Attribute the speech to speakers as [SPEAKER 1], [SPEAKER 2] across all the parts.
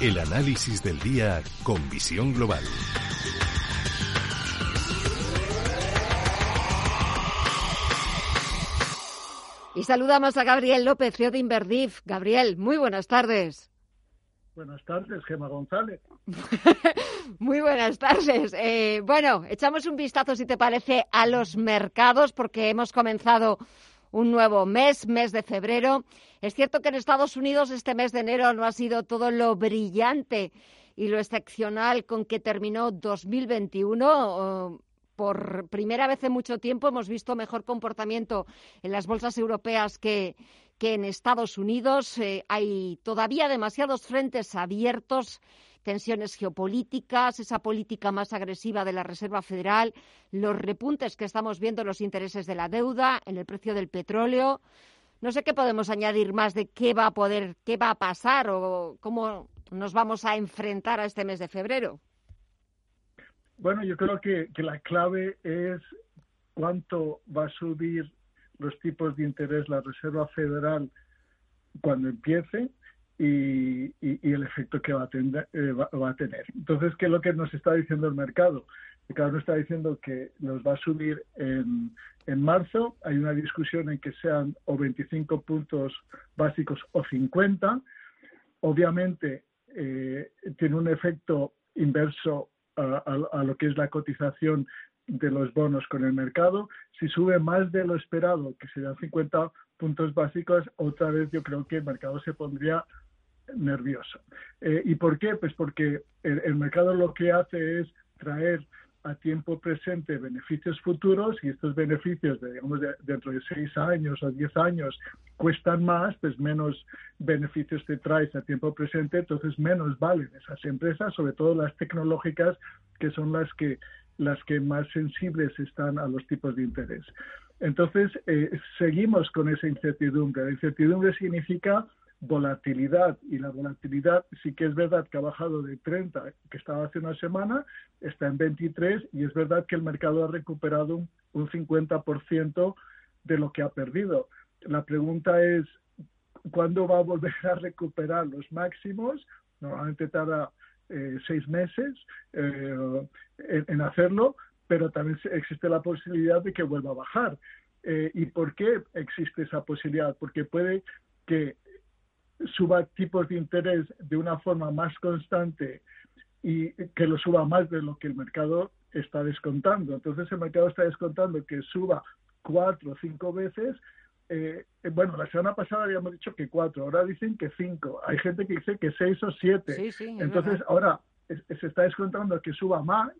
[SPEAKER 1] El análisis del día con visión global.
[SPEAKER 2] Y saludamos a Gabriel López, CEO de Inverdif. Gabriel, muy buenas tardes.
[SPEAKER 3] Buenas tardes, Gema González.
[SPEAKER 2] Muy buenas tardes. Eh, bueno, echamos un vistazo, si te parece, a los mercados, porque hemos comenzado un nuevo mes, mes de febrero. Es cierto que en Estados Unidos este mes de enero no ha sido todo lo brillante y lo excepcional con que terminó 2021. Por primera vez en mucho tiempo hemos visto mejor comportamiento en las bolsas europeas que, que en Estados Unidos. Eh, hay todavía demasiados frentes abiertos tensiones geopolíticas, esa política más agresiva de la Reserva Federal, los repuntes que estamos viendo en los intereses de la deuda, en el precio del petróleo. No sé qué podemos añadir más de qué va a poder, qué va a pasar o cómo nos vamos a enfrentar a este mes de febrero.
[SPEAKER 3] Bueno, yo creo que, que la clave es cuánto va a subir los tipos de interés la Reserva Federal cuando empiece y, el efecto que va a, tener, eh, va, a tener. Entonces, ¿qué es lo que nos está diciendo el mercado? El mercado nos está diciendo que nos va a subir en, en marzo. Hay una discusión en que sean o 25 puntos básicos o 50. Obviamente, eh, tiene un efecto inverso a, a, lo que es la cotización de los bonos con el mercado. Si sube más de lo esperado, que serían 50 puntos básicos, otra vez yo creo que el mercado se pondría nervioso. Eh, ¿Y por qué? Pues porque el, mercado lo que hace es traer a tiempo presente beneficios futuros y estos beneficios, de, digamos, dentro de seis años o diez años cuestan más, pues menos beneficios te traes a tiempo presente, entonces menos valen esas empresas, sobre todo las tecnológicas, que son las que las que más sensibles están a los tipos de interés. Entonces, eh, seguimos con esa incertidumbre. La incertidumbre significa volatilidad y la volatilidad sí que es verdad que ha bajado de 30 que estaba hace una semana, está en 23 y es verdad que el mercado ha recuperado un, un 50% de lo que ha perdido. La pregunta es, ¿cuándo va a volver a recuperar los máximos? Normalmente tarda eh, seis meses eh, en, hacerlo, pero también existe la posibilidad de que vuelva a bajar. Eh, ¿Y por qué existe esa posibilidad? Porque puede que suba tipos de interés de una forma más constante y que lo suba más de lo que el mercado está descontando. Entonces el mercado está descontando que suba cuatro o cinco veces. Eh, bueno, la semana pasada habíamos dicho que cuatro, ahora dicen que cinco. Hay gente que dice que seis o siete. Entonces ahora se está descontando que suba más.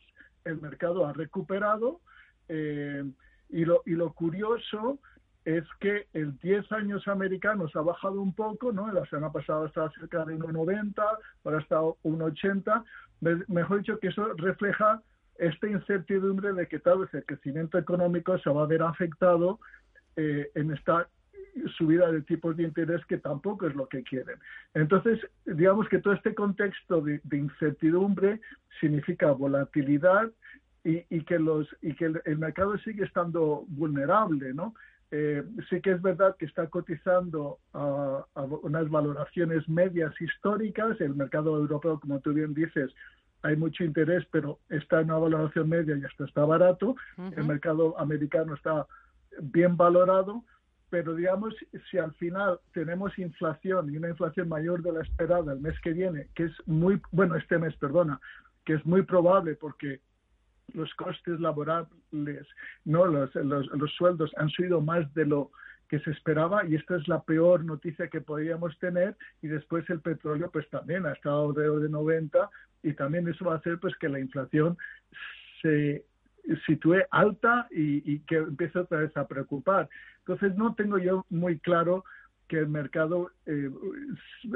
[SPEAKER 3] El mercado ha recuperado. Eh, y, lo, y lo curioso es que el 10 años americanos ha bajado un poco, ¿no? La semana pasada estaba cerca de 1,90, ahora está 1,80. Mejor dicho, que eso refleja esta incertidumbre de que tal vez el crecimiento económico se va a ver afectado eh, en esta subida de tipos de interés que tampoco es lo que quieren. Entonces, digamos que todo este contexto de, incertidumbre significa volatilidad y, que el mercado sigue estando vulnerable, ¿no? Eh, sí que es verdad que está cotizando a, unas valoraciones medias históricas. El mercado europeo, como tú bien dices, hay mucho interés, pero está en una valoración media y hasta está barato. El mercado americano está bien valorado, pero digamos, si al final tenemos inflación y una inflación mayor de la esperada el mes que viene, que es muy, bueno, este mes, perdona, que es muy probable porque los costes laborables, no los, los, sueldos han subido más de lo que se esperaba y esta es la peor noticia que podríamos tener y después el petróleo pues también ha estado de, de 90 y también eso va a hacer pues que la inflación se sitúe alta y, que empiece otra vez a preocupar. Entonces no tengo yo muy claro que el mercado eh,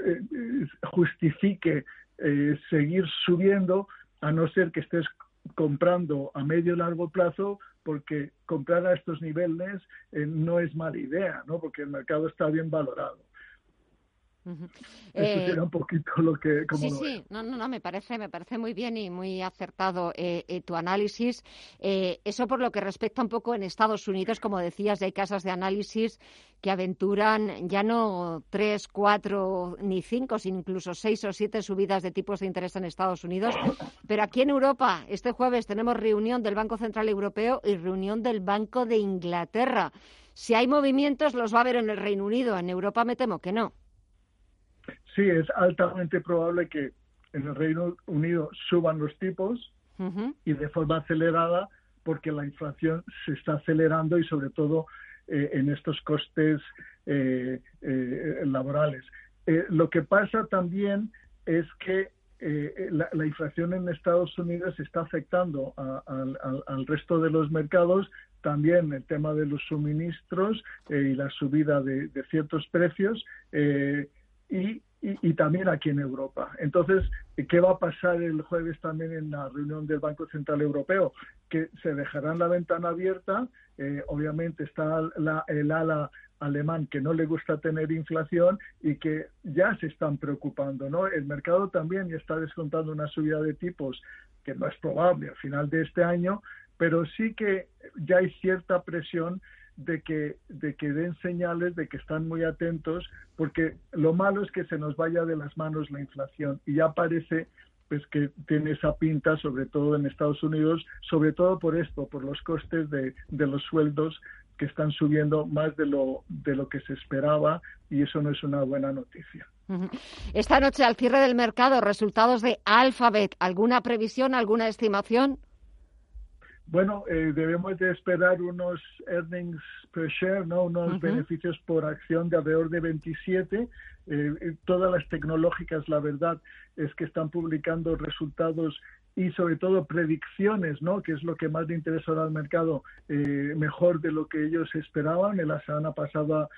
[SPEAKER 3] eh, justifique eh, seguir subiendo a no ser que estés comprando a medio y largo plazo porque comprar a estos niveles eh, no es mala idea, ¿no? porque el mercado está bien valorado. Eso un poquito lo que...
[SPEAKER 2] sí, sí, no, no, no, me parece, me parece muy bien y muy acertado tu análisis. eso por lo que respecta un poco en Estados Unidos, como decías, hay casas de análisis que aventuran ya no tres, cuatro ni cinco, sino incluso seis o siete subidas de tipos de interés en Estados Unidos. Pero aquí en Europa, este jueves tenemos reunión del Banco Central Europeo y reunión del Banco de Inglaterra. Si hay movimientos, los va a haber en el Reino Unido. En Europa me temo que no.
[SPEAKER 3] Sí, es altamente probable que en el Reino Unido suban los tipos y de forma acelerada porque la inflación se está acelerando y sobre todo eh, en estos costes eh, eh, laborales. lo que pasa también es que la, inflación en Estados Unidos está afectando al resto de los mercados, también el tema de los suministros y la subida de, de ciertos precios y y, también aquí en Europa. Entonces, ¿qué va a pasar el jueves también en la reunión del Banco Central Europeo? Que se dejarán la ventana abierta. Eh, obviamente está el ala alemán que no le gusta tener inflación y que ya se están preocupando, ¿no? El mercado también está descontando una subida de tipos que no es probable a final de este año, pero sí que ya hay cierta presión de que, de que den señales de que están muy atentos, porque lo malo es que se nos vaya de las manos la inflación y ya parece pues que tiene esa pinta, sobre todo en Estados Unidos, sobre todo por esto, por los costes de, de los sueldos que están subiendo más de lo, de lo que se esperaba y eso no es una buena noticia.
[SPEAKER 2] Esta noche, al cierre del mercado, resultados de Alphabet. ¿Alguna previsión, alguna estimación?
[SPEAKER 3] Bueno, eh, debemos de esperar unos earnings per share, ¿no? unos beneficios por acción de alrededor de 27. Eh, todas las tecnológicas, la verdad, es que están publicando resultados y sobre todo predicciones, ¿no? que es lo que más le interesa al mercado, eh, mejor de lo que ellos esperaban. En la semana pasada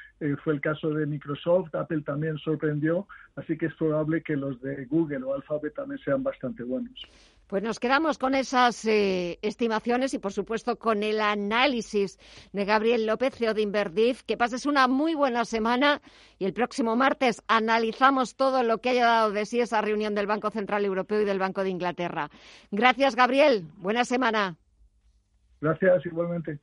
[SPEAKER 3] fue el caso de Microsoft, Apple también sorprendió, así que es probable que los de Google o Alphabet también sean bastante buenos.
[SPEAKER 2] Pues nos quedamos con esas eh, estimaciones y, por supuesto, con el análisis de Gabriel López, de Inverdif. Que pases una muy buena semana y el próximo martes analizamos todo lo que haya dado de sí esa reunión del Banco Central Europeo y del Banco de Inglaterra. Gracias, Gabriel. Buena semana.
[SPEAKER 3] Gracias, igualmente.